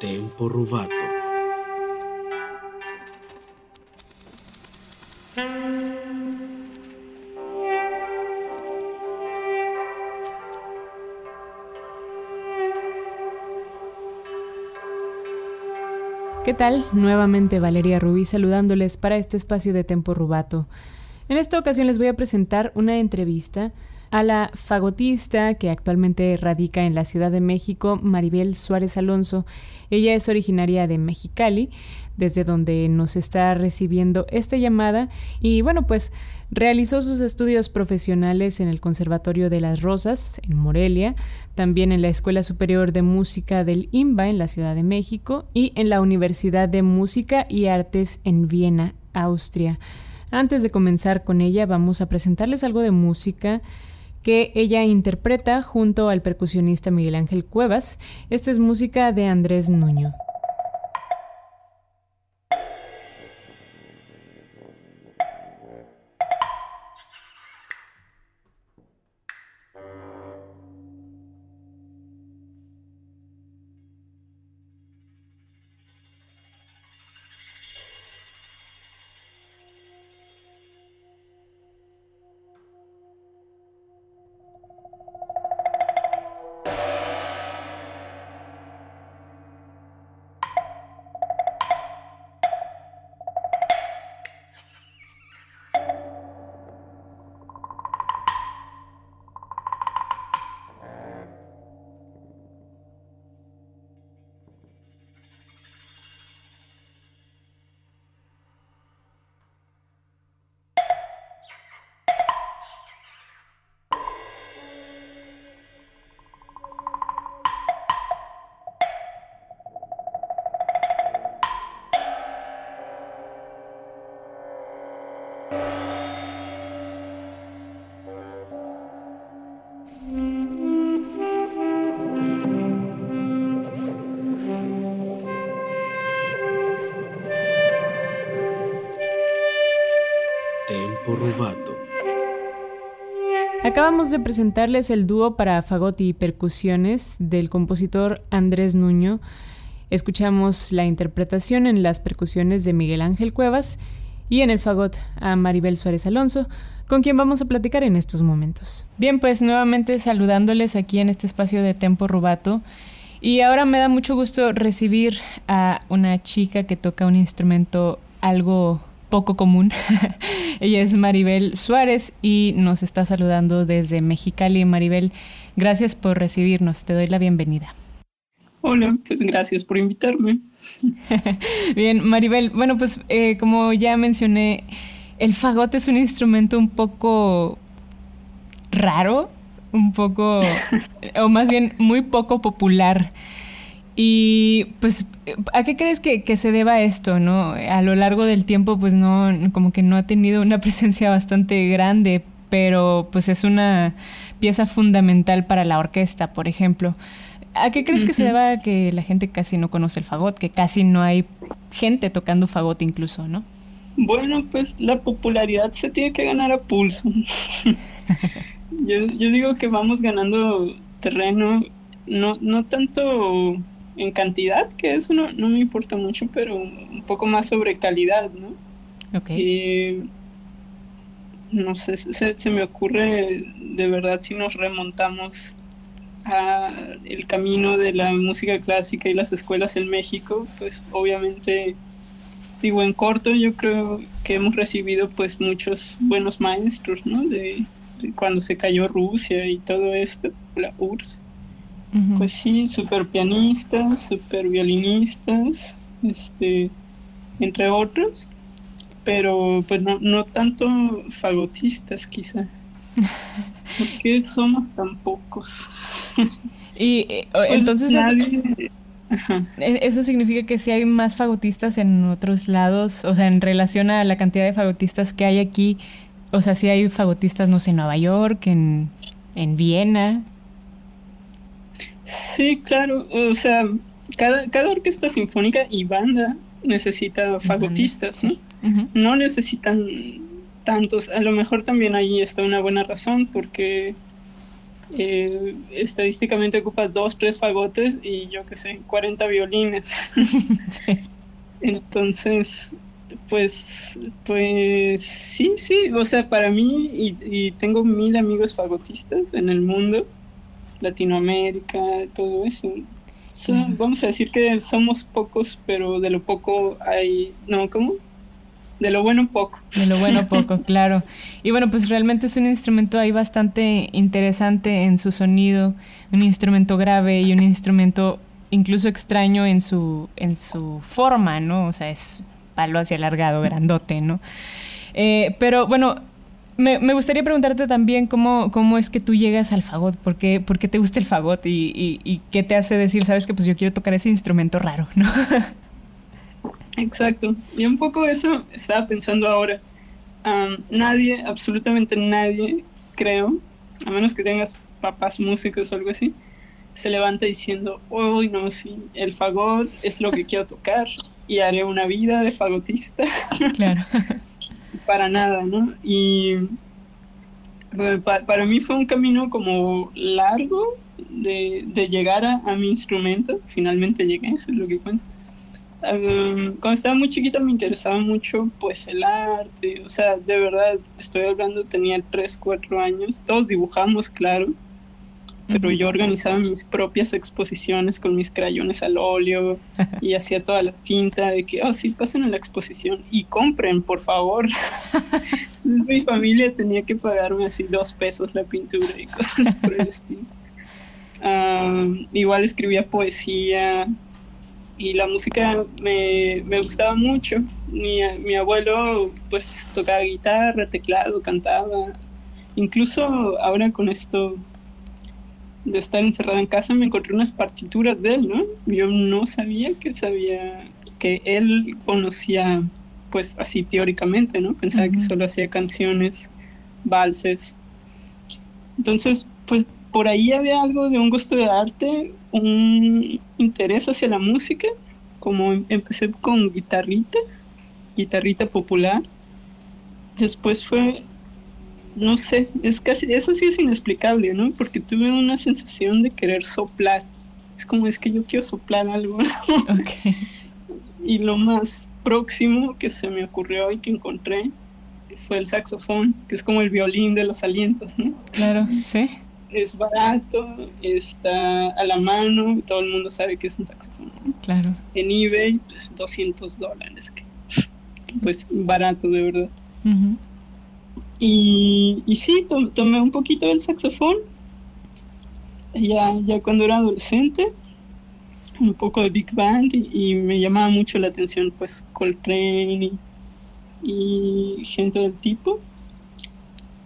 Tempo rubato. ¿Qué tal? Nuevamente Valeria Rubí saludándoles para este espacio de Tempo Rubato. En esta ocasión les voy a presentar una entrevista a la fagotista que actualmente radica en la Ciudad de México, Maribel Suárez Alonso. Ella es originaria de Mexicali, desde donde nos está recibiendo esta llamada y bueno, pues realizó sus estudios profesionales en el Conservatorio de las Rosas, en Morelia, también en la Escuela Superior de Música del IMBA en la Ciudad de México y en la Universidad de Música y Artes en Viena, Austria. Antes de comenzar con ella, vamos a presentarles algo de música que ella interpreta junto al percusionista Miguel Ángel Cuevas. Esta es música de Andrés Nuño. Acabamos de presentarles el dúo para fagot y percusiones del compositor Andrés Nuño. Escuchamos la interpretación en las percusiones de Miguel Ángel Cuevas y en el fagot a Maribel Suárez Alonso, con quien vamos a platicar en estos momentos. Bien, pues nuevamente saludándoles aquí en este espacio de Tempo Rubato. Y ahora me da mucho gusto recibir a una chica que toca un instrumento algo poco común. Ella es Maribel Suárez y nos está saludando desde Mexicali. Maribel, gracias por recibirnos. Te doy la bienvenida. Hola, pues gracias por invitarme. Bien, Maribel, bueno, pues eh, como ya mencioné, el fagot es un instrumento un poco raro, un poco, o más bien muy poco popular. Y pues, ¿a qué crees que, que, se deba esto, no? A lo largo del tiempo, pues no, como que no ha tenido una presencia bastante grande, pero pues es una pieza fundamental para la orquesta, por ejemplo. ¿A qué crees que se deba que la gente casi no conoce el fagot, que casi no hay gente tocando fagot incluso, no? Bueno, pues la popularidad se tiene que ganar a pulso. yo, yo digo que vamos ganando terreno, no, no tanto en cantidad, que eso no, no, me importa mucho, pero un poco más sobre calidad, ¿no? Ok. Y, no sé, se, se, me ocurre de verdad si nos remontamos a el camino de la música clásica y las escuelas en México, pues obviamente, digo, en corto yo creo que hemos recibido pues muchos buenos maestros, ¿no? De, de cuando se cayó Rusia y todo esto, la URSS. Pues sí, super pianistas, super violinistas, este, entre otros, pero pues no, no tanto fagotistas quizá. porque somos tan pocos? y eh, pues entonces nadie... eso, eso, significa que si hay más fagotistas en otros lados, o sea, en relación a la cantidad de fagotistas que hay aquí, o sea, si hay fagotistas, no sé, en Nueva York, en, en Viena. Sí, claro, o sea, cada, cada orquesta sinfónica y banda necesita fagotistas, ¿no? Uh -huh. No necesitan tantos. A lo mejor también ahí está una buena razón porque eh, estadísticamente ocupas dos, tres fagotes y yo qué sé, 40 violines. Entonces, pues, pues sí, sí, o sea, para mí, y, tengo mil amigos fagotistas en el mundo, Latinoamérica, todo eso. vamos a decir que somos pocos, pero de lo poco hay, no, ¿cómo? De lo bueno poco. De lo bueno poco, claro. Y bueno, pues realmente es un instrumento ahí bastante interesante en su sonido, un instrumento grave y un instrumento incluso extraño en su, en su forma, ¿no? O sea, es palo hacia alargado, grandote, ¿no? Eh, pero bueno, me, gustaría preguntarte también cómo, cómo es que tú llegas al fagot, por qué, por qué te gusta el fagot y, y, qué te hace decir, sabes que pues yo quiero tocar ese instrumento raro, ¿no? Exacto. Y un poco eso estaba pensando ahora. nadie, absolutamente nadie, creo, a menos que tengas papás músicos o algo así, se levanta diciendo, uy, no, sí, el fagot es lo que quiero tocar y haré una vida de fagotista. Claro. para nada, ¿no? Y eh, para mí fue un camino como largo de, de llegar a, a, mi instrumento. Finalmente llegué, eso es lo que cuento cuando estaba muy chiquita me interesaba mucho pues el arte, o sea, de verdad, estoy hablando, tenía 3, 4 años, todos dibujamos, claro, pero yo organizaba mis propias exposiciones con mis crayones al óleo y hacía toda la finta de que, oh, sí, pasen a la exposición y compren, por favor. Mi familia tenía que pagarme así dos pesos la pintura y cosas por el estilo. igual escribía poesía, y la música me, me gustaba mucho. Mi, mi, abuelo pues tocaba guitarra, teclado, cantaba. Incluso ahora con esto de estar encerrada en casa me encontré unas partituras de él, ¿no? Yo no sabía que sabía, que él conocía pues así teóricamente, ¿no? Pensaba que solo hacía canciones, valses. Entonces, pues por ahí había algo de un gusto de arte, un interés hacia la música, como em, empecé con guitarrita, guitarrita popular. Después fue, no sé, es casi, eso sí es inexplicable, ¿no? Porque tuve una sensación de querer soplar. Es como es que yo quiero soplar algo. y lo más próximo que se me ocurrió y que encontré fue el saxofón, que es como el violín de los alientos, ¿no? Claro, sí es barato, está a la mano, todo el mundo sabe que es un saxofón. Claro. En eBay, pues 200 dólares, que, pues barato de verdad. Y, sí, tomé un poquito del saxofón, ya, ya cuando era adolescente, un poco de Big Band y, me llamaba mucho la atención pues Coltrane y gente del tipo.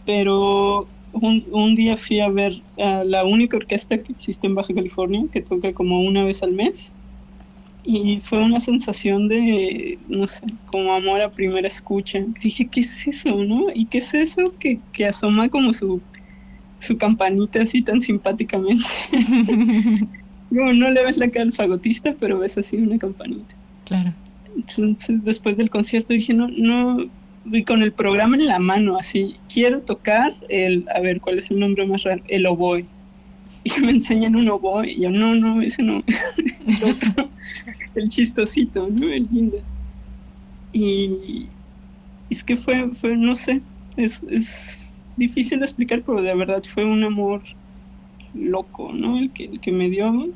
Pero un, día fui a ver a la única orquesta que existe en Baja California, que toca como una vez al mes. Y fue una sensación de, no sé, como amor a primera escucha. Dije, ¿qué es eso, no? ¿Y qué es eso que, que asoma como su, su campanita así tan simpáticamente? como no le ves la cara al fagotista, pero ves así una campanita. Claro. Entonces, después del concierto dije, no, no, y con el programa en la mano, así, quiero tocar el, a ver, ¿cuál es el nombre más raro? El oboe. Y me enseñan un oboe, y yo, no, no, ese no. el chistosito, ¿no? El lindo. Y es que fue, fue no sé, es, es difícil de explicar, pero de verdad fue un amor loco, ¿no? El que, el que me dio.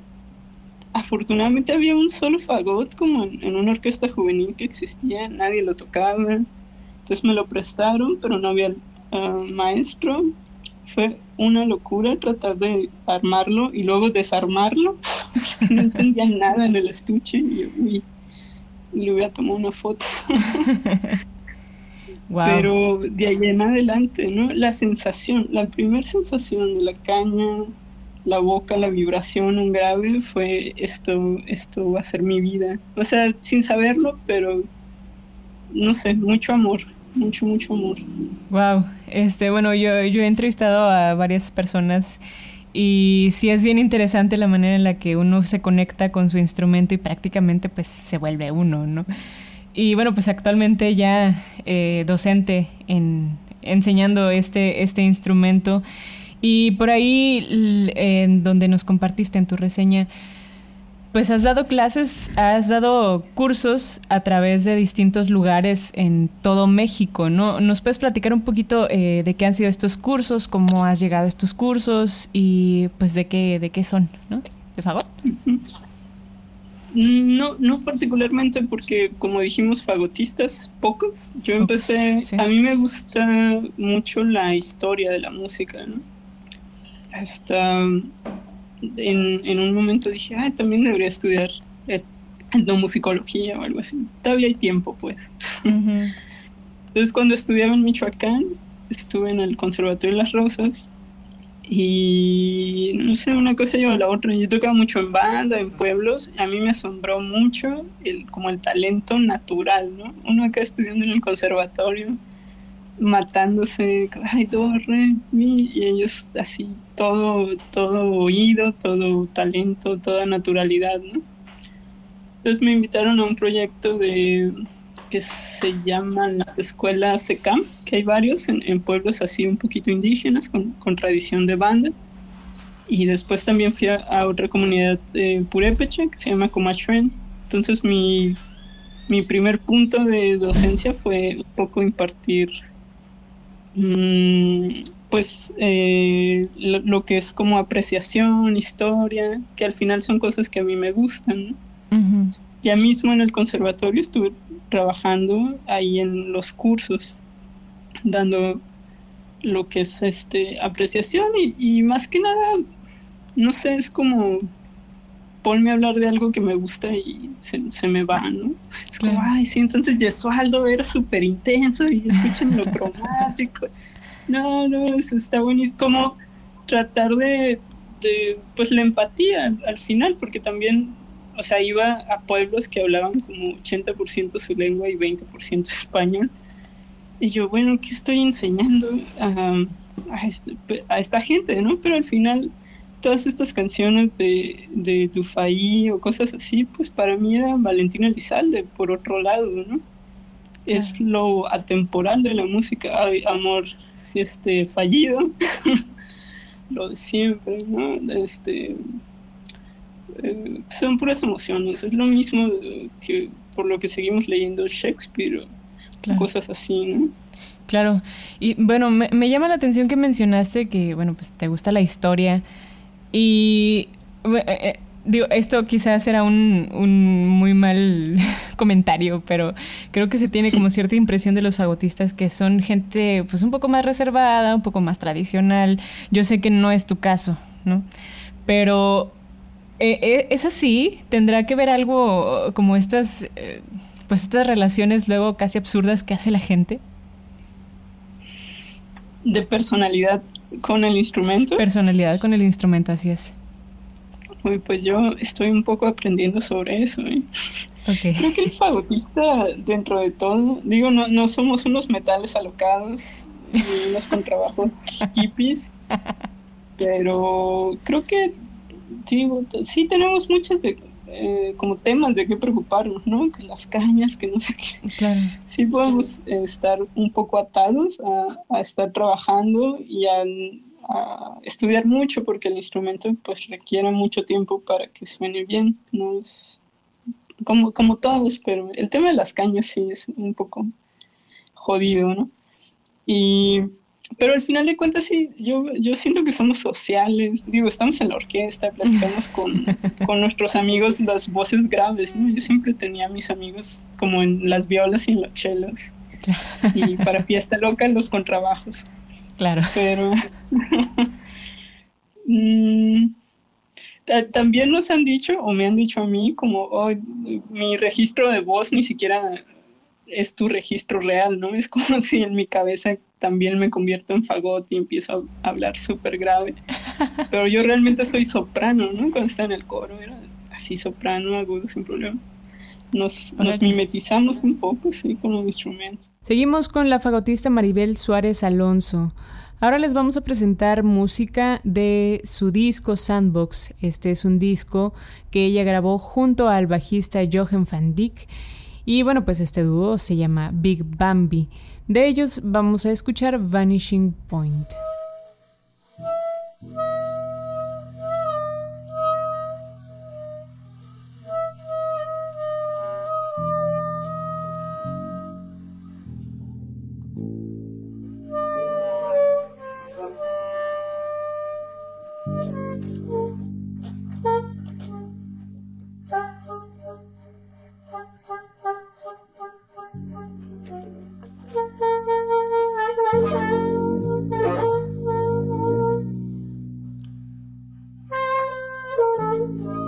Afortunadamente había un solo fagot como en, en una orquesta juvenil que existía, nadie lo tocaba entonces me lo prestaron, pero no había ah, maestro. Fue una locura tratar de armarlo y luego desarmarlo. no entendía nada en el estuche y, le voy a tomar una foto. Pero de ahí en adelante, ¿no? La sensación, la primera sensación de la caña, la boca, la vibración, un grave, fue esto, esto va a ser mi vida. O sea, sin saberlo, pero no sé, mucho amor mucho, mucho amor. Wow, este, bueno, yo, yo he entrevistado a varias personas y sí es bien interesante la manera en la que uno se conecta con su instrumento y prácticamente pues se vuelve uno, ¿no? Y bueno, pues actualmente ya eh, docente en enseñando este, este instrumento Y por ahí, en donde nos compartiste en tu reseña, pues has dado clases, has dado cursos a través de distintos lugares en todo México, ¿no? ¿Nos puedes platicar un poquito eh, de qué han sido estos cursos, cómo has llegado a estos cursos y pues de qué, de qué son, ¿no? ¿De fagot? No, no particularmente porque como dijimos fagotistas, pocos. Yo empecé, a mí me gusta mucho la historia de la música, ¿no? Hasta en, en un momento dije, ah, también debería estudiar etnomusicología o algo así. Todavía hay tiempo, pues. Entonces, cuando estudiaba en Michoacán, estuve en el Conservatorio de las Rosas y no sé, una cosa lleva a la otra. Yo tocaba mucho en banda, en pueblos. A mí me asombró mucho el, como el talento natural, ¿no? Uno acá estudiando en el conservatorio matándose, ay, do, re, mi, y ellos así, todo, todo oído, todo talento, toda naturalidad, ¿no? Entonces me invitaron a un proyecto de que se llaman las escuelas SECAM, que hay varios en, pueblos así un poquito indígenas, con, con, tradición de banda. Y después también fui a, otra comunidad eh, purépecha que se llama Comachuen. Entonces mi, mi primer punto de docencia fue un poco impartir pues eh, lo, que es como apreciación, historia, que al final son cosas que a mí me gustan. Ya mismo en el conservatorio estuve trabajando ahí en los cursos, dando lo que es este apreciación y, más que nada, no sé, es como ponme a hablar de algo que me gusta y se, me va, ¿no? Es como, ay, sí, entonces Yesualdo era súper intenso y escuchen lo cromático. No, no, eso está buenísimo. Como tratar de, pues, la empatía al final, porque también, o sea, iba a pueblos que hablaban como 80% su lengua y 20% español. Y yo, bueno, ¿qué estoy enseñando a, a, este, a esta gente, no? Pero al final todas estas canciones de, de Dufay o cosas así, pues para mí era Valentina Elizalde, por otro lado, ¿no? Es lo atemporal de la música, amor este, fallido, lo de siempre, ¿no? Este, eh, son puras emociones, es lo mismo que por lo que seguimos leyendo Shakespeare o cosas así, ¿no? Claro, y bueno, me, me llama la atención que mencionaste que, bueno, pues te gusta la historia. Y eh, eh, digo, esto quizás era un, un, muy mal comentario, pero creo que se tiene como cierta impresión de los fagotistas que son gente pues un poco más reservada, un poco más tradicional. Yo sé que no es tu caso, ¿no? Pero eh, es así, tendrá que ver algo como estas, pues estas relaciones luego casi absurdas que hace la gente. De personalidad con el instrumento. Personalidad con el instrumento, así es. Uy, pues yo estoy un poco aprendiendo sobre eso. ¿eh? Creo que el fagotista, dentro de todo, digo, no, no somos unos metales alocados ni unos contrabajos hippies, pero creo que digo, sí tenemos muchas de, eh, como temas de qué preocuparnos, ¿no? Que las cañas, que no sé qué. Claro. Sí podemos estar un poco atados a, estar trabajando y a, estudiar mucho porque el instrumento pues requiere mucho tiempo para que suene bien, ¿no? Es como, como todos, pero el tema de las cañas sí es un poco jodido, ¿no? Y pero al final de cuentas sí, yo, yo siento que somos sociales, digo, estamos en la orquesta, platicamos con, con nuestros amigos las voces graves, ¿no? Yo siempre tenía a mis amigos como en las violas y en los chelos. Y para fiesta loca los contrabajos. Claro. Pero mm, también nos han dicho, o me han dicho a mí, como oh, mi registro de voz ni siquiera es tu registro real, ¿no? Es como si en mi cabeza también me convierto en fagot y empiezo a hablar súper grave. Pero yo realmente soy soprano, ¿no? Cuando estaba en el coro era así soprano, agudo, sin problemas. Nos, nos mimetizamos un poco, sí, con los instrumentos. Seguimos con la fagotista Maribel Suárez Alonso. Ahora les vamos a presentar música de su disco Sandbox. Este es un disco que ella grabó junto al bajista Jochen van Dyck y bueno, pues este dúo se llama Big Bambi. De ellos vamos a escuchar Vanishing Point. Thank you.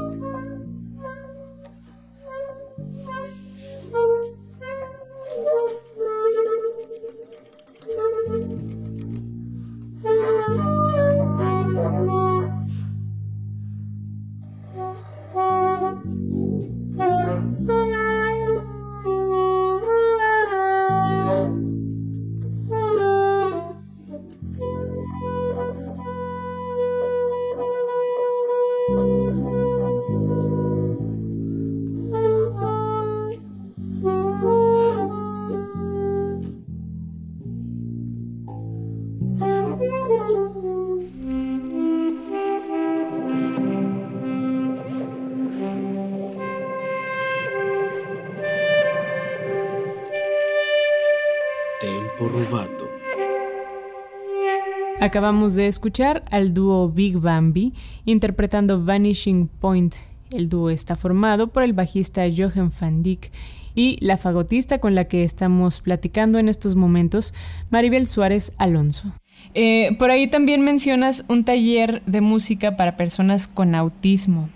Acabamos de escuchar al dúo Big Bambi interpretando Vanishing Point. El dúo está formado por el bajista Johan van Dijk y la fagotista con la que estamos platicando en estos momentos, Maribel Suárez Alonso. Eh, por ahí también mencionas un taller de música para personas con autismo.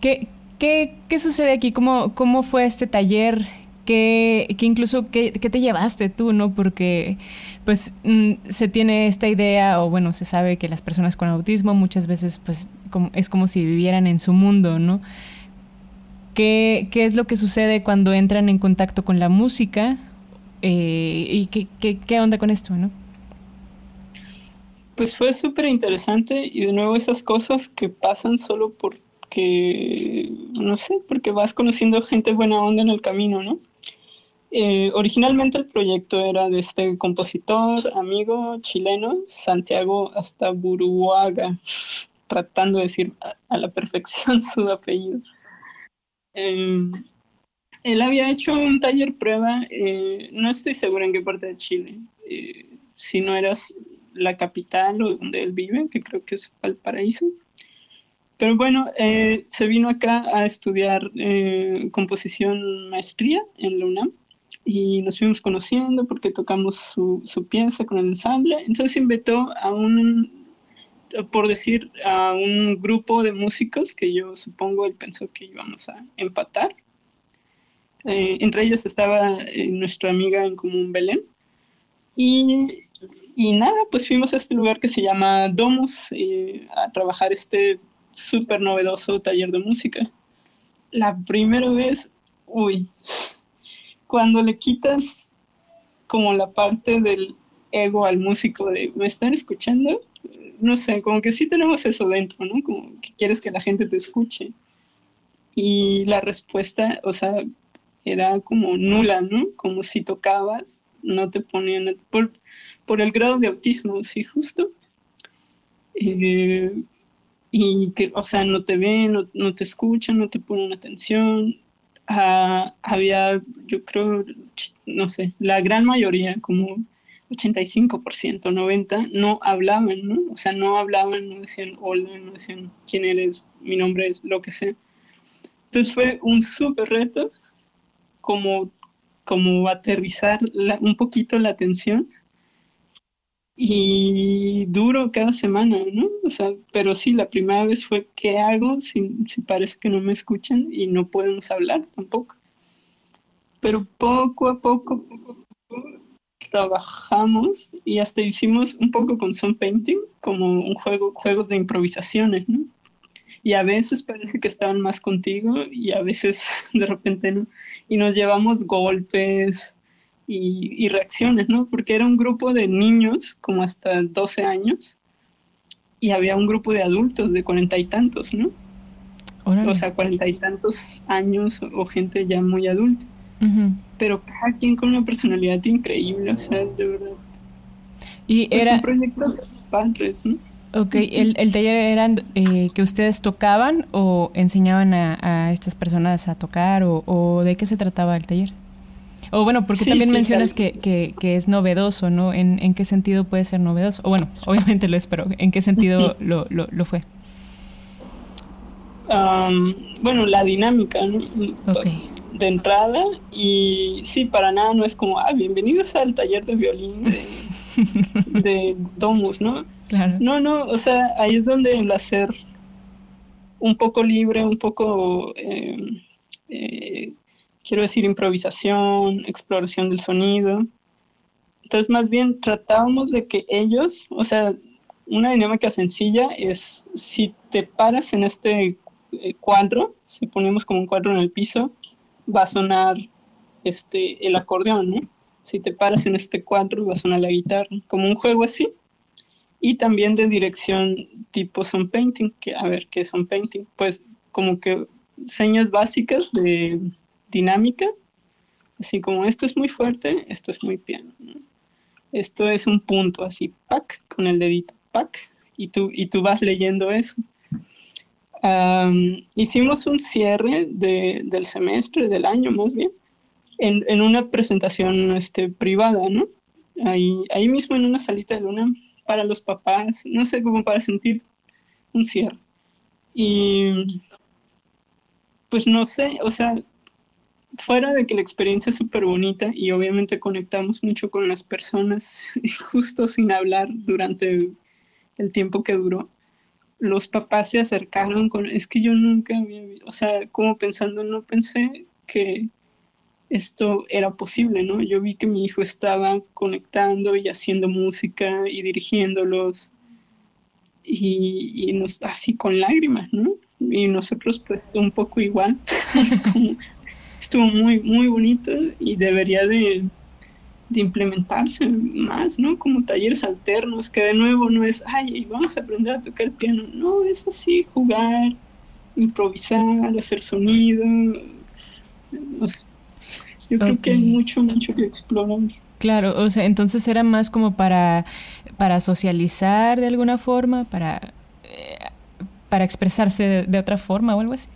¿Qué, qué, qué sucede aquí? ¿Cómo, ¿Cómo fue este taller? Que, incluso ¿qué, te llevaste tú, ¿no? Porque pues mm, se tiene esta idea, o bueno, se sabe que las personas con autismo muchas veces pues es como si vivieran en su mundo, ¿no? ¿Qué, es lo que sucede cuando entran en contacto con la música? Eh, ¿Y qué, qué, qué onda con esto, no? Pues fue súper interesante y de nuevo esas cosas que pasan solo porque, no sé, porque vas conociendo gente buena onda en el camino, ¿no? Eh, originalmente el proyecto era de este compositor, amigo chileno, Santiago hasta Buruaga, tratando de decir a, la perfección su apellido. Em, él había hecho un taller prueba, eh, no estoy segura en qué parte de Chile, eh, si no eras la capital o donde él vive, que creo que es Valparaíso. Pero bueno, se vino acá a estudiar composición maestría en la UNAM y nos fuimos conociendo porque tocamos su, su pieza con el ensamble. Entonces invitó a un, por decir, a un grupo de músicos que yo supongo él pensó que íbamos a empatar. Eh, entre ellos estaba eh, nuestra amiga en común Belén. Y, y, nada, pues fuimos a este lugar que se llama Domus eh, a trabajar este súper novedoso taller de música. La primera vez, uy, cuando le quitas como la parte del ego al músico de me están escuchando, no sé, como que sí tenemos eso dentro, ¿no? Como que quieres que la gente te escuche. Y la respuesta, o sea, era como nula, ¿no? Como si tocabas, no te ponían, por, por el grado de autismo, sí, justo. Eh, y que, o sea, no te ven, no, no, te escuchan, no te ponen atención, Ah, había, yo creo, no sé, la gran mayoría, como 85%, 90%, no hablaban. O sea, no hablaban, no decían hola, no decían quién eres, mi nombre es, lo que sea. Entonces fue un súper reto como, como aterrizar un poquito la atención y duro cada semana, ¿no? O sea, pero sí, la primera vez fue, ¿qué hago si, si parece que no me escuchan y no podemos hablar tampoco? Pero poco a poco, trabajamos y hasta hicimos un poco con Sun Painting, como un juego, juegos de improvisaciones, ¿no? Y a veces parece que estaban más contigo y a veces de repente no. Y nos llevamos golpes, y, reacciones, ¿no? Porque era un grupo de niños como hasta 12 años y había un grupo de adultos de cuarenta y tantos, ¿no? O sea, cuarenta y tantos años o gente ya muy adulta. Pero cada quien con una personalidad increíble, o sea, de verdad. Y pues era... proyectos padres, ¿no? Ok, ¿El, ¿el, taller eran eh, que ustedes tocaban o enseñaban a, a estas personas a tocar o, o, de qué se trataba el taller? O bueno, porque también mencionas que, que, es novedoso, ¿no? ¿En, ¿En, qué sentido puede ser novedoso? O bueno, obviamente lo es, pero ¿en qué sentido lo, lo, lo fue? bueno, la dinámica, ¿no? De entrada y sí, para nada no es como, ah, bienvenidos al taller de violín de, Domus, ¿no? Claro. No, no, o sea, ahí es donde el hacer un poco libre, un poco, em, eh, quiero decir, improvisación, exploración del sonido. Entonces, más bien tratábamos de que ellos, o sea, una dinámica sencilla es si te paras en este eh, cuadro, si ponemos como un cuadro en el piso, va a sonar este, el acordeón, ¿no? Si te paras en este cuadro, va a sonar la guitarra, como un juego así. Y también de dirección tipo son painting, que a ver, ¿qué son painting? Pues como que señas básicas de dinámica, así como esto es muy fuerte, esto es muy piano. Esto es un punto así, pack, con el dedito, pack, y tú, y tú vas leyendo eso hicimos un cierre del semestre, del año más bien, en, una presentación este, privada, ¿no? Ahí, ahí mismo en una salita de luna para los papás, no sé, cómo para sentir un cierre. Y pues no sé, o sea, fuera de que la experiencia es súper bonita y obviamente conectamos mucho con las personas justo sin hablar durante el tiempo que duró, los papás se acercaron con, es que yo nunca había, o sea, como pensando, no pensé que esto era posible, ¿no? Yo vi que mi hijo estaba conectando y haciendo música y dirigiéndolos y, nos, así con lágrimas, ¿no? Y nosotros pues un poco igual, estuvo muy, muy bonito y debería de de implementarse más, ¿no? Como talleres alternos, que de nuevo no es, ay, vamos a aprender a tocar el piano, no, es así, jugar, improvisar, hacer sonido. yo creo que hay mucho, mucho que explorar. Claro, o sea, entonces era más como para, para socializar de alguna forma, para, eh, para expresarse de otra forma o algo así.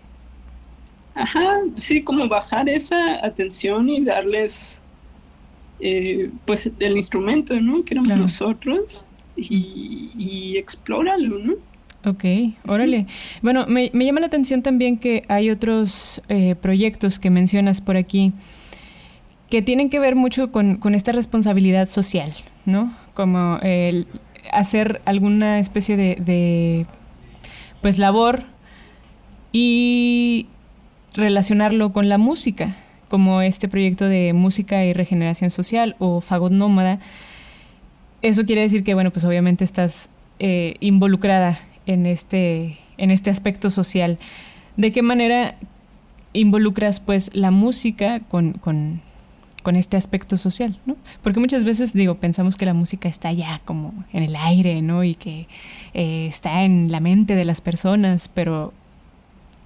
Ajá, sí, como bajar esa atención y darles eh, pues el instrumento, ¿no? Que éramos nosotros y, y explóralo, ¿no? Ok, órale. Bueno, me, llama la atención también que hay otros eh, proyectos que mencionas por aquí que tienen que ver mucho con, esta responsabilidad social, ¿no? Como el hacer alguna especie de, de, pues labor y relacionarlo con la música, como este proyecto de música y regeneración social o Fagot Nómada, eso quiere decir que, bueno, pues obviamente estás eh, involucrada en este, en este aspecto social. ¿De qué manera involucras pues la música con, con, con este aspecto social, ¿no? Porque muchas veces, digo, pensamos que la música está ya como en el aire, ¿no? Y que eh, está en la mente de las personas, pero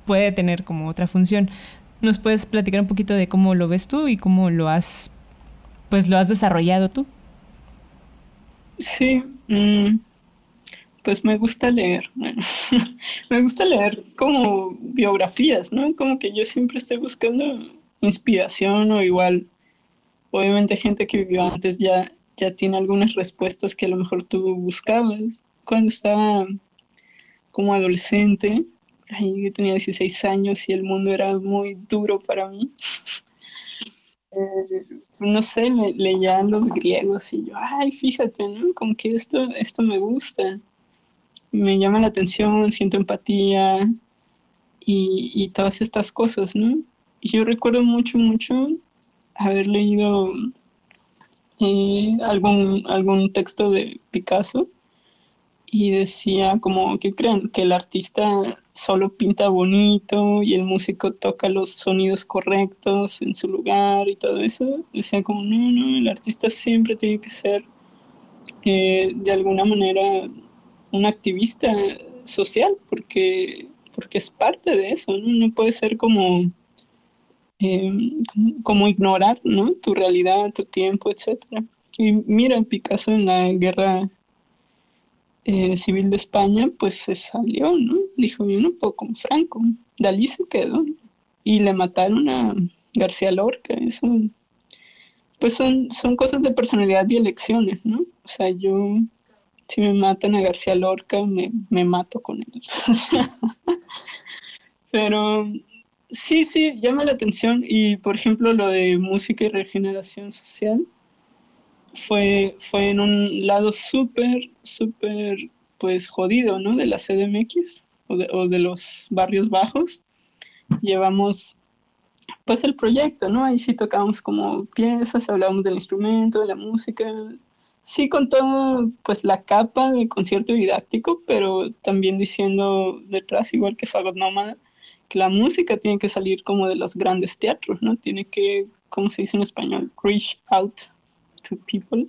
puede tener como otra función. ¿Nos puedes platicar un poquito de cómo lo ves tú y cómo lo has, pues lo has desarrollado tú? Sí, mm, pues me gusta leer. me gusta leer como biografías, ¿no? Como que yo siempre estoy buscando inspiración o igual, obviamente gente que vivió antes ya, ya tiene algunas respuestas que a lo mejor tú buscabas cuando estaba como adolescente yo tenía 16 años y el mundo era muy duro para mí. Eh, no sé, le, leían los griegos y yo, ay, fíjate, ¿no? Como que esto, esto me gusta, me llama la atención, siento empatía y, y todas estas cosas, ¿no? Y yo recuerdo mucho, mucho haber leído eh, algún, algún texto de Picasso y decía como que creen que el artista solo pinta bonito y el músico toca los sonidos correctos en su lugar y todo eso. Decía como no, no, el artista siempre tiene que ser eh, de alguna manera un activista social porque, porque es parte de eso, ¿no? No puede ser como, em, como, ignorar ¿no? tu realidad, tu tiempo, etc. Y mira Picasso en la guerra eh, civil de España, pues se salió, ¿no? Dijo, yo no puedo con Franco. Dalí se quedó. Y le mataron a García Lorca. Pues son, son cosas de personalidad y elecciones, ¿no? O sea, yo, si me matan a García Lorca, me, me mato con él. Pero sí, sí, llama la atención. Y, por ejemplo, lo de música y regeneración social fue, fue en un lado súper, súper, pues, jodido, ¿no? De la CDMX o de, o de los barrios bajos. Llevamos pues el proyecto, ¿no? Ahí sí tocábamos como piezas, hablábamos del instrumento, de la música, sí con todo, pues la capa de concierto didáctico, pero también diciendo detrás, igual que Fagot Nómada, que la música tiene que salir como de los grandes teatros, ¿no? Tiene que, ¿cómo se dice en español? Reach out to people.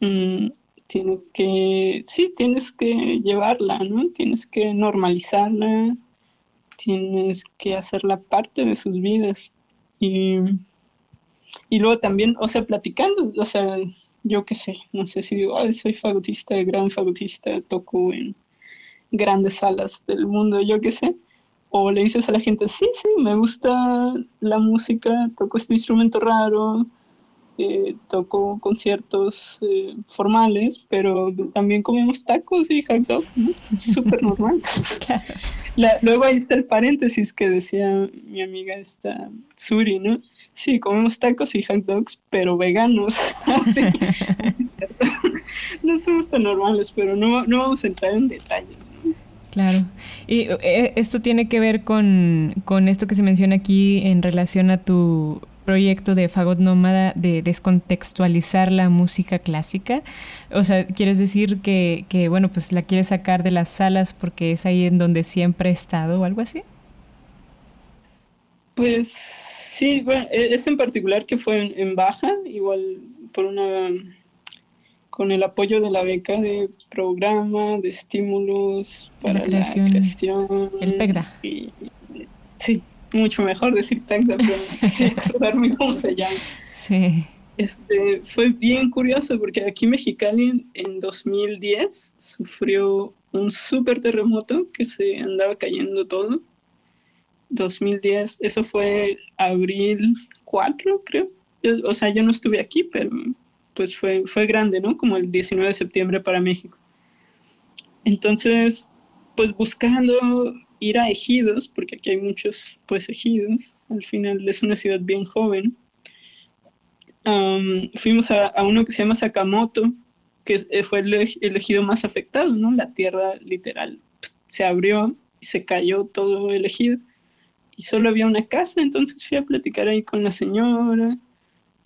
Mm, tiene que, sí, tienes que llevarla, ¿no? Tienes que normalizarla, tienes que hacerla parte de sus vidas. Y, y luego también, o sea, platicando, o sea, yo qué sé, no sé si digo, soy fagotista, gran fagotista, toco en grandes salas del mundo, yo qué sé. O le dices a la gente, sí, sí, me gusta la música, toco este instrumento raro, eh, toco conciertos eh, formales, pero pues, también comemos tacos y hot dogs, ¿no? Súper normal. luego ahí está el paréntesis que decía mi amiga esta Suri, ¿no? Sí, comemos tacos y hot dogs, pero veganos. no somos tan normales, pero no, no vamos a entrar en detalles. Claro. Y eh, esto tiene que ver con, con esto que se menciona aquí en relación a tu proyecto de Fagot Nómada de descontextualizar la música clásica? O sea, ¿quieres decir que, que, bueno, pues la quieres sacar de las salas porque es ahí en donde siempre he estado o algo así? Pues sí, bueno, e-, es en particular que fue en, baja, igual por una con el apoyo de la beca de programa, de estímulos para la creación. el PEGDA. sí, mucho mejor decir Tacda, pero acordarme cómo se llama. Sí. Este, fue bien curioso porque aquí Mexicali en 2010 sufrió un súper terremoto que se andaba cayendo todo. 2010, eso fue abril 4, creo. O sea, yo no estuve aquí, pero pues fue, fue grande, ¿no? Como el 19 de septiembre para México. Entonces, pues buscando ir a ejidos, porque aquí hay muchos pues ejidos, al final es una ciudad bien joven. fuimos a, uno que se llama Sakamoto, que eh, fue el, ejido más afectado, ¿no? La tierra literal se abrió y se cayó todo el ejido. Y solo había una casa, entonces fui a platicar ahí con la señora,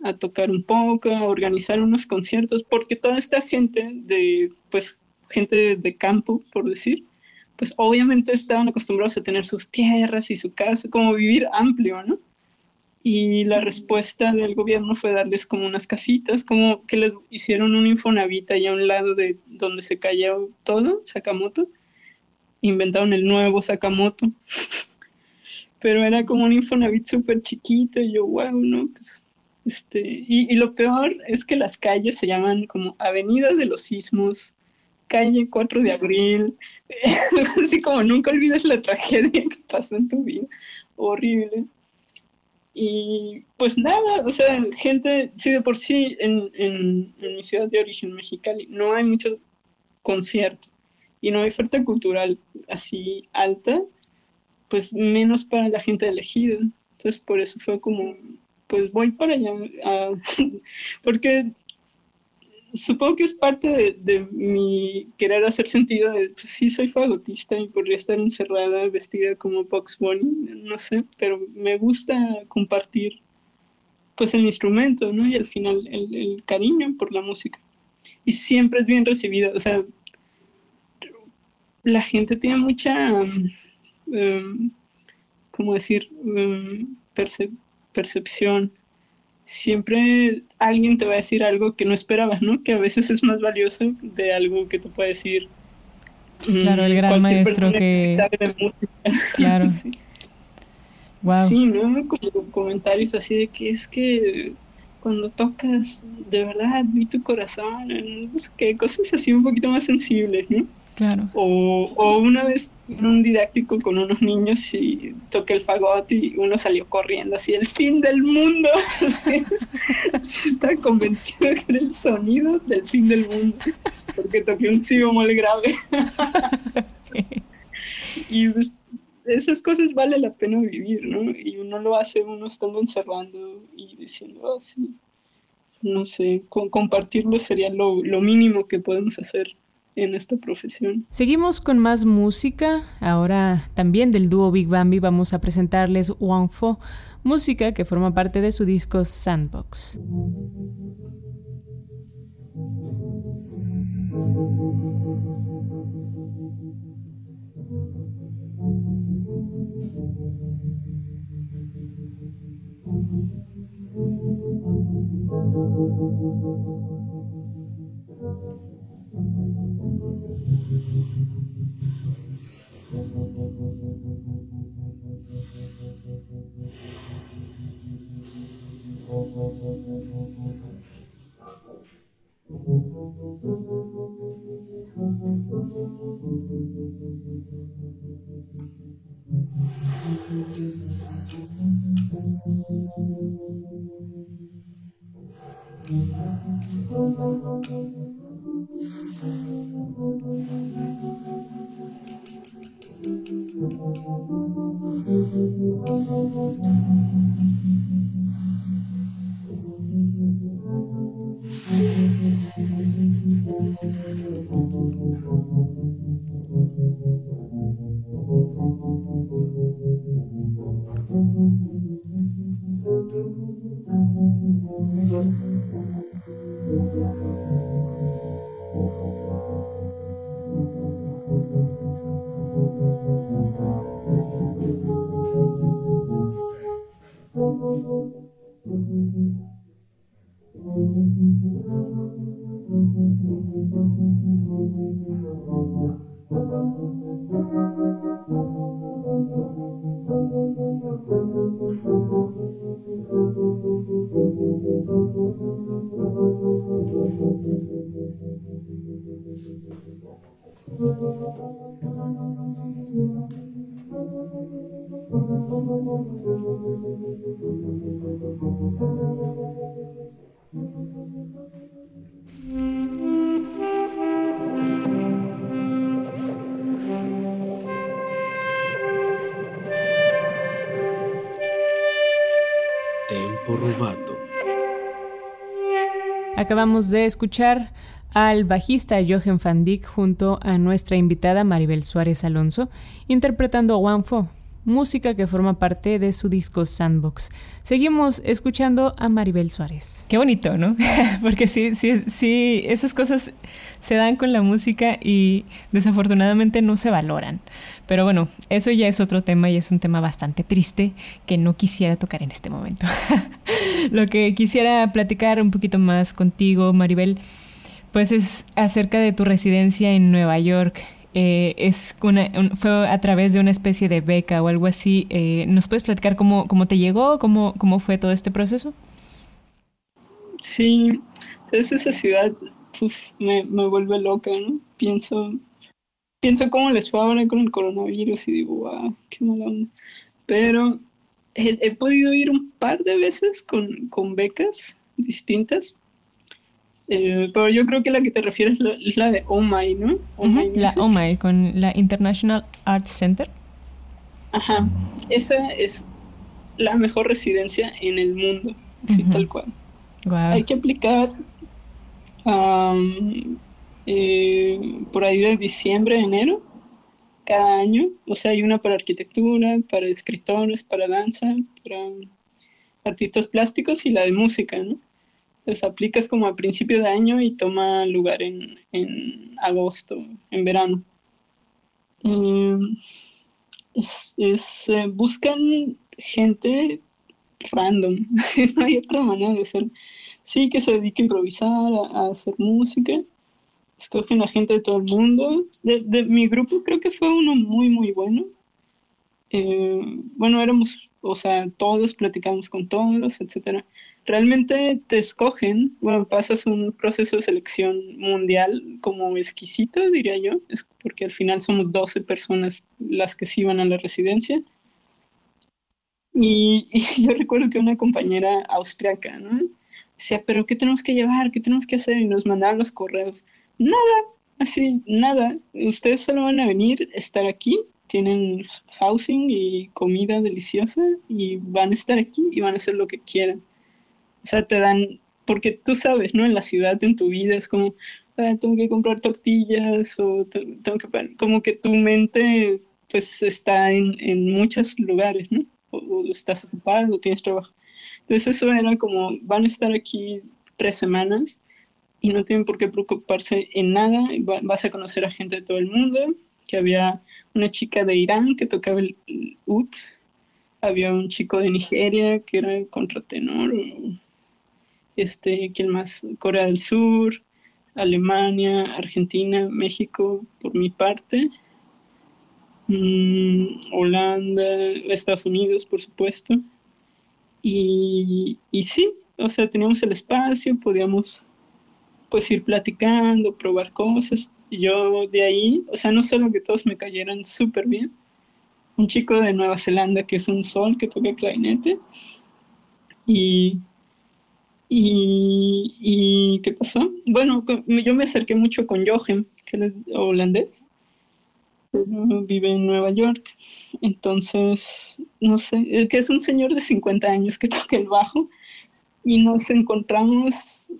a tocar un poco, a organizar unos conciertos, porque toda esta gente de, pues, gente de campo, por decir, pues obviamente estaban acostumbrados a tener sus tierras y su casa, como vivir amplio, ¿no? Y la respuesta del gobierno fue darles como unas casitas, como que les hicieron un infonavit ahí a un lado de donde se cayó todo, Sakamoto. Inventaron el nuevo Sakamoto. Pero era como un infonavit súper chiquito y yo, wow, ¿no? Pues, este, y, y, lo peor es que las calles se llaman como Avenida de los Sismos, calle 4 de abril, así como nunca olvides la tragedia que pasó en tu vida, horrible. Y pues nada, o sea, gente, sí de por sí en, en, mi ciudad de origen, Mexicali, no hay mucho concierto y no hay oferta cultural así alta, pues menos para la gente elegida. Entonces por eso fue como, pues voy para allá, porque supongo que es parte de, mi querer hacer sentido de, pues sí, soy fagotista y podría estar encerrada vestida como Box Bunny, no sé, pero me gusta compartir pues el instrumento, ¿no? Y al final el, cariño por la música. Y siempre es bien recibida, o sea, la gente tiene mucha, um, ¿cómo decir?, um, percepción siempre alguien te va a decir algo que no esperabas, ¿no? Que a veces es más valioso de algo que te puede decir. Mm, claro, el gran maestro que. Claro. sí. Wow. Sí, ¿no? Como comentarios así de que es que cuando tocas, de verdad, vi tu corazón, no sé qué, cosas así un poquito más sensibles, ¿no? Claro. O, o, una vez en un didáctico con unos niños y toqué el fagot y uno salió corriendo así, el fin del mundo. sí, estaba convencido que era el sonido del fin del mundo, porque toqué un si bemol grave. y pues, esas cosas vale la pena vivir, ¿no? Y uno lo hace uno estando encerrando y diciendo, oh, sí, no sé, compartirlo sería lo, lo mínimo que podemos hacer en esta profesión. Seguimos con más música. Ahora también del dúo Big Bambi vamos a presentarles Wang Fo, música que forma parte de su disco Sandbox. Acabamos de escuchar al bajista Jochen van Dyck junto a nuestra invitada Maribel Suárez Alonso interpretando a Fo, música que forma parte de su disco Sandbox. Seguimos escuchando a Maribel Suárez. Qué bonito, ¿no? Porque sí, sí, sí, esas cosas se dan con la música y desafortunadamente no se valoran. Pero bueno, eso ya es otro tema y es un tema bastante triste que no quisiera tocar en este momento. Lo que quisiera platicar un poquito más contigo, Maribel, pues es acerca de tu residencia en Nueva York. Eh, es una, fue a través de una especie de beca o algo así. Eh, ¿Nos puedes platicar cómo, cómo te llegó, cómo, cómo fue todo este proceso? Sí, es esa ciudad me, me, vuelve loca, ¿no? Pienso, pienso cómo les fue ahora con el coronavirus y digo, wow, qué mala onda. Pero he, podido ir un par de veces con, con becas distintas, eh, pero yo creo que la que te refieres es la, de OMAI, ¿no? la OMAI, con la International Arts Center. Ajá, esa es la mejor residencia en el mundo, así tal cual. Hay que aplicar eh, por ahí de diciembre, enero, cada año. O sea, hay una para arquitectura, para escritores, para danza, para artistas plásticos y la de música, ¿no? Aplicas como a principio de año y toma lugar en, en agosto, en verano. es, eh, buscan gente random, no hay otra manera de ser. Sí, que se dedique a improvisar, a, hacer música. Escogen a gente de todo el mundo. De, mi grupo creo que fue uno muy, muy bueno. Eh, bueno, éramos, o sea, todos platicamos con todos, etcétera realmente te escogen, bueno, pasas un proceso de selección mundial como exquisito, diría yo, es porque al final somos 12 personas las que sí van a la residencia. Y, yo recuerdo que una compañera austriaca, ¿no? Decía, pero ¿qué tenemos que llevar? ¿Qué tenemos que hacer? Y nos mandaban los correos. Nada, así, nada. Ustedes solo van a venir, estar aquí, tienen housing y comida deliciosa y van a estar aquí y van a hacer lo que quieran. O sea, te dan, porque tú sabes, ¿no? En la ciudad, en tu vida, es como, ah, tengo que comprar tortillas o tengo que, como que tu mente pues está en, en muchos lugares, ¿no? O, estás ocupado, o tienes trabajo. Entonces eso era como, van a estar aquí tres semanas y no tienen por qué preocuparse en nada, vas a conocer a gente de todo el mundo, que había una chica de Irán que tocaba el ut, había un chico de Nigeria que era contratenor, este, ¿quién más? Corea del Sur, Alemania, Argentina, México, por mi parte, mm, Holanda, Estados Unidos, por supuesto. Y, y sí, o sea, teníamos el espacio, podíamos pues ir platicando, probar cosas. Yo de ahí, o sea, no solo que todos me cayeran súper bien, un chico de Nueva Zelanda que es un sol que toca clarinete. Y, y, y, ¿qué pasó? Bueno, yo me acerqué mucho con Jochen, que es holandés, vive en Nueva York. Entonces, no sé, que es un señor de 50 años que toca el bajo y nos encontramos,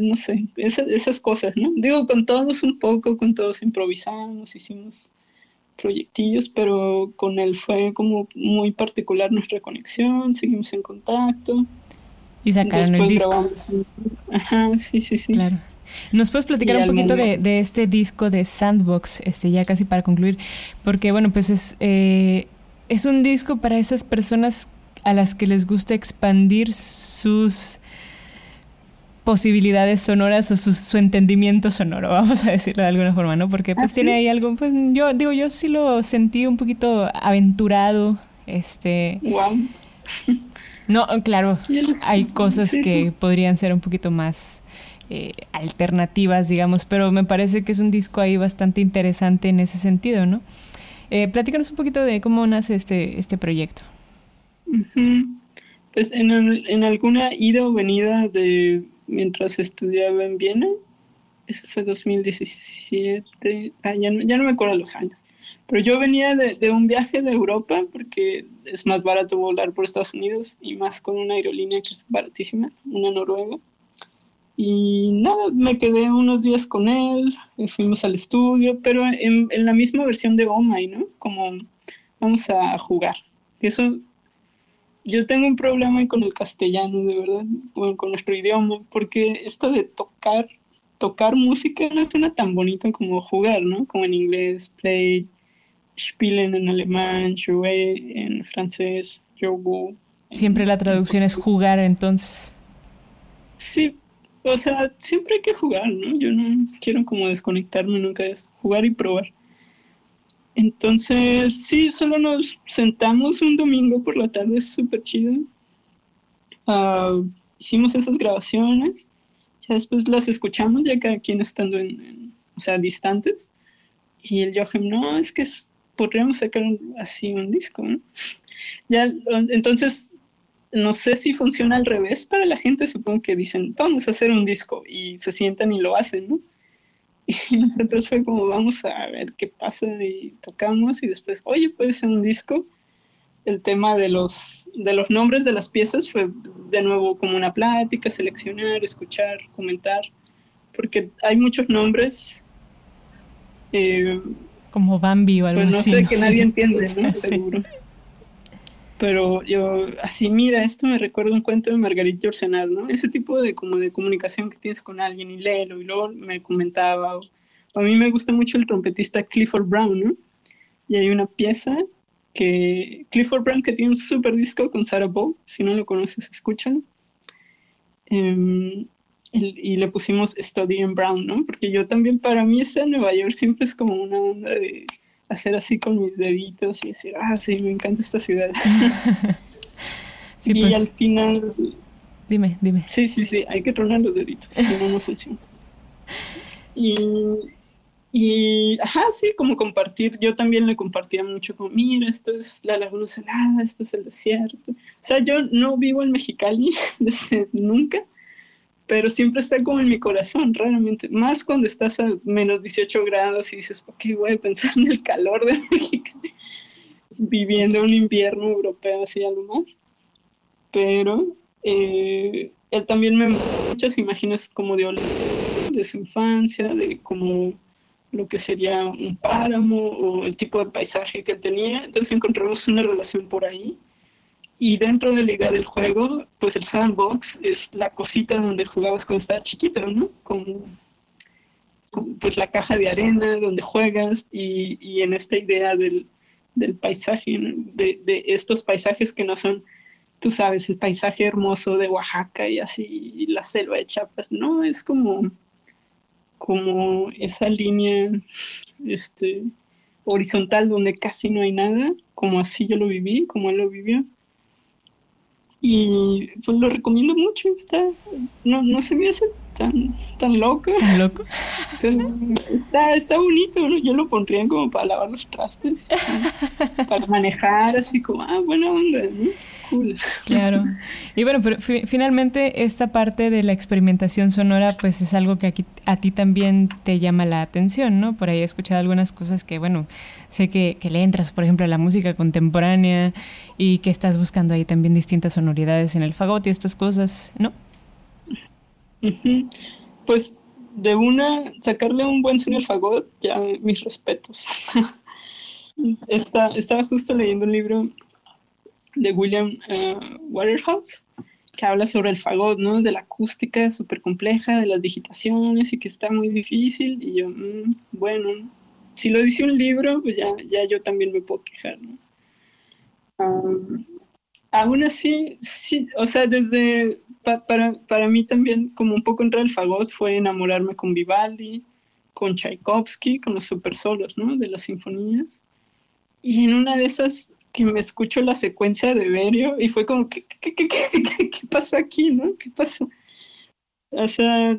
no sé, esas, esas cosas, ¿no? Digo, con todos un poco, con todos improvisamos, hicimos proyectillos, pero con él fue como muy particular nuestra conexión, seguimos en contacto. Y sacaron el disco. Ajá, sí, sí, sí. Claro. ¿Nos puedes platicar un poquito de, de, este disco de Sandbox, este, ya casi para concluir? Porque, bueno, pues es, eh, es un disco para esas personas a las que les gusta expandir sus posibilidades sonoras o su, entendimiento sonoro, vamos a decirlo de alguna forma, ¿no? Porque pues ¿Ah, tiene ahí algo, pues yo digo, yo sí lo sentí un poquito aventurado, este... Wow. No, claro, hay cosas que podrían ser un poquito más eh, alternativas, digamos, pero me parece que es un disco ahí bastante interesante en ese sentido, ¿no? Eh, platícanos un poquito de cómo nace este, este proyecto. Pues en, en, alguna ida o venida de mientras estudiaba en Viena, eso fue 2017, ah, ya, no, ya, no, me acuerdo los años, pero yo venía de, de, un viaje de Europa porque es más barato volar por Estados Unidos y más con una aerolínea que es baratísima, una noruega. Y nada, me quedé unos días con él, fuimos al estudio, pero en, en la misma versión de Omai, ¿no? Como vamos a jugar. Eso yo tengo un problema con el castellano, de verdad, bueno, con nuestro idioma, porque esto de tocar, tocar música no suena tan bonito como jugar, ¿no? Como en inglés, play, spielen en alemán, jouer en francés, jouer. Siempre la traducción es jugar, entonces. Sí, o sea, siempre hay que jugar, ¿no? Yo no quiero como desconectarme nunca, es jugar y probar. Entonces, sí, solo nos sentamos un domingo por la tarde, súper chido. Uh, hicimos esas grabaciones, ya después las escuchamos, ya cada quien estando en, o sea, distantes. Y el Joachim, no, es que podríamos sacar así un disco, ¿no? Ya, entonces, no sé si funciona al revés para la gente, supongo que dicen, vamos a hacer un disco y se sientan y lo hacen, ¿no? Y nosotros fue como, vamos a ver qué pasa y tocamos y después, oye, puede ser un disco. El tema de los, de los nombres de las piezas fue de nuevo como una plática, seleccionar, escuchar, comentar, porque hay muchos nombres. Eh, como Bambi o algo pues no sé, que nadie entiende, ¿no? Seguro. Pero yo, así, mira, esto me recuerda un cuento de Marguerite Yourcenar, ¿no? Ese tipo de, como de comunicación que tienes con alguien y léelo y luego me comentaba. a mí me gusta mucho el trompetista Clifford Brown, ¿no? Y hay una pieza que Clifford Brown que tiene un super disco con Sarah Bow, si no lo conoces, escúchalo. Em, y, le pusimos Study in Brown, ¿no? Porque yo también, para mí, esta Nueva York siempre es como una onda de hacer así con mis deditos y decir, ah, sí, me encanta esta ciudad. y pues. al final, Dime, dime. Sí, sí, sí, hay que tronar los deditos, si no, no funciona. Y, y, ajá, sí, como compartir, yo también le compartía mucho como, mira, esto es la laguna salada, esto es el desierto. O sea, yo no vivo en Mexicali desde nunca, pero siempre está como en mi corazón, raramente. Más cuando estás a menos 18 grados y dices, ok, voy a pensar en el calor de Mexicali, viviendo un invierno europeo así algo más. Pero eh, él también me muchas imágenes como de, de su infancia, de como lo que sería un páramo o el tipo de paisaje que tenía. Entonces encontramos una relación por ahí. Y dentro de ligar el juego, pues el sandbox es la cosita donde jugabas cuando estabas chiquito, ¿no? Como, pues la caja de arena donde juegas y, y en esta idea del, del paisaje, de, de, estos paisajes que no son, tú sabes, el paisaje hermoso de Oaxaca y así, la selva de Chiapas, no, es como como esa línea este, horizontal donde casi no hay nada, como así yo lo viví, como él lo vivió. Y pues lo recomiendo mucho, está, no, no se me hace tan, tan loco. ¿Tan loco? está, está bonito, yo lo pondría como para lavar los trastes, para manejar, así como, ah, buena onda, ¿no? Claro. Y bueno, pero finalmente esta parte de la experimentación sonora pues es algo que aquí, a ti también te llama la atención, ¿no? Por ahí he escuchado algunas cosas que, bueno, sé que, que le entras, por ejemplo, a la música contemporánea y que estás buscando ahí también distintas sonoridades en el fagot y estas cosas, ¿no? Pues de una, sacarle un buen sonido al fagot, ya mis respetos. Está, estaba justo leyendo un libro de William uh, Waterhouse, que habla sobre el fagot, ¿no? De la acústica súper compleja, de las digitaciones y que está muy difícil. Y yo, mm, bueno, si lo dice un libro, pues ya, ya yo también me puedo quejar, ¿no? Aún así, sí, o sea, desde, para, para mí también, como un poco entrar al fagot, fue enamorarme con Vivaldi, con Tchaikovsky, con los super solos, ¿no? De las sinfonías. Y en una de esas que me escucho la secuencia de Berio y fue como, ¿qué, qué, qué, qué, pasó aquí, no? ¿Qué pasó? O sea,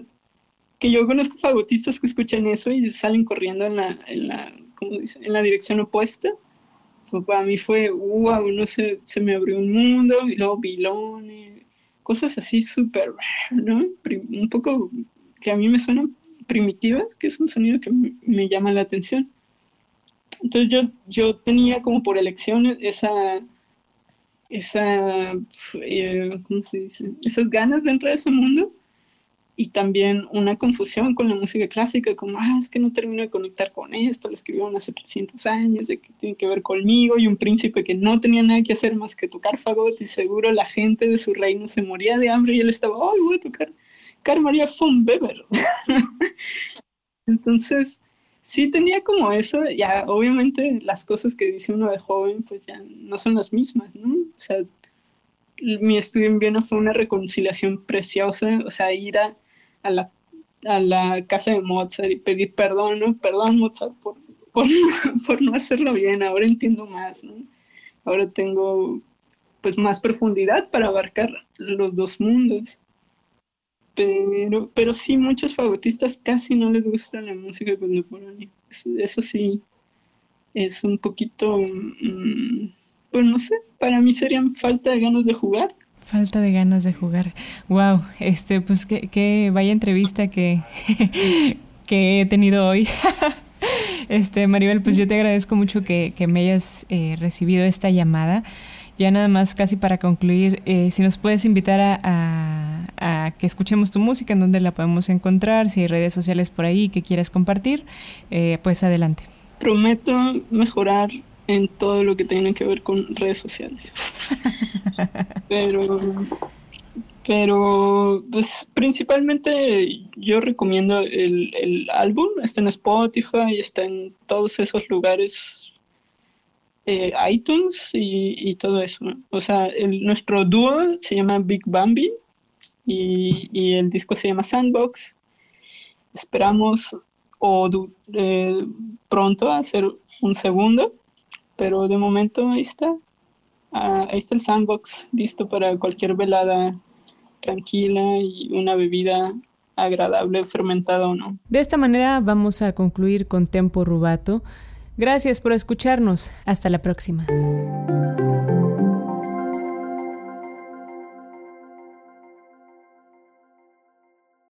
que yo conozco fagotistas que escuchan eso y salen corriendo en la, en la, ¿cómo? En dirección opuesta. para mí fue, wow, no se me abrió un mundo y luego Bilone, cosas así súper, ¿no? Un poco que a mí me suenan primitivas, que es un sonido que me llama la atención. Entonces yo, yo tenía como por elección esa, esa eh, ¿cómo se dice? Esas ganas de entrar a ese mundo y también una confusión con la música clásica, como, ah, es que no termino de conectar con esto, lo escribieron hace 300 años, de que tiene que ver conmigo, y un príncipe que no tenía nada que hacer más que tocar fagot, y seguro la gente de su reino se moría de hambre, y él estaba, ay, voy a tocar Carl María von Weber. Entonces, sí tenía como eso, ya obviamente las cosas que dice uno de joven pues ya no son las mismas, ¿no? O sea, mi estudio en Viena fue una reconciliación preciosa, o sea, ir a, a, la, a la, casa de Mozart y pedir perdón, ¿no? Perdón Mozart por, por, por no hacerlo bien, ahora entiendo más, ¿no? Ahora tengo pues más profundidad para abarcar los dos mundos pero, pero sí, muchos fagotistas casi no les gusta la música contemporánea. Eso, sí, es un poquito, mm, pues no sé, para mí serían falta de ganas de jugar. Falta de ganas de jugar. Wow, este, pues qué, vaya entrevista que, que he tenido hoy. este, Maribel, pues yo te agradezco mucho que, me hayas eh, recibido esta llamada. Ya nada más, casi para concluir, eh, si nos puedes invitar a, a, que escuchemos tu música, en dónde la podemos encontrar, si hay redes sociales por ahí que quieras compartir, eh, pues adelante. Prometo mejorar en todo lo que tenga que ver con redes sociales. pero, pero pues principalmente yo recomiendo el, el álbum, está en Spotify, está en todos esos lugares eh, iTunes y, todo eso. O sea, nuestro dúo se llama Big Bambi y, el disco se llama Sandbox. Esperamos o eh, pronto hacer un segundo, pero de momento ahí está. Ah, está el Sandbox listo para cualquier velada tranquila y una bebida agradable fermentada o no. De esta manera vamos a concluir con Tempo Rubato. Gracias por escucharnos. Hasta la próxima.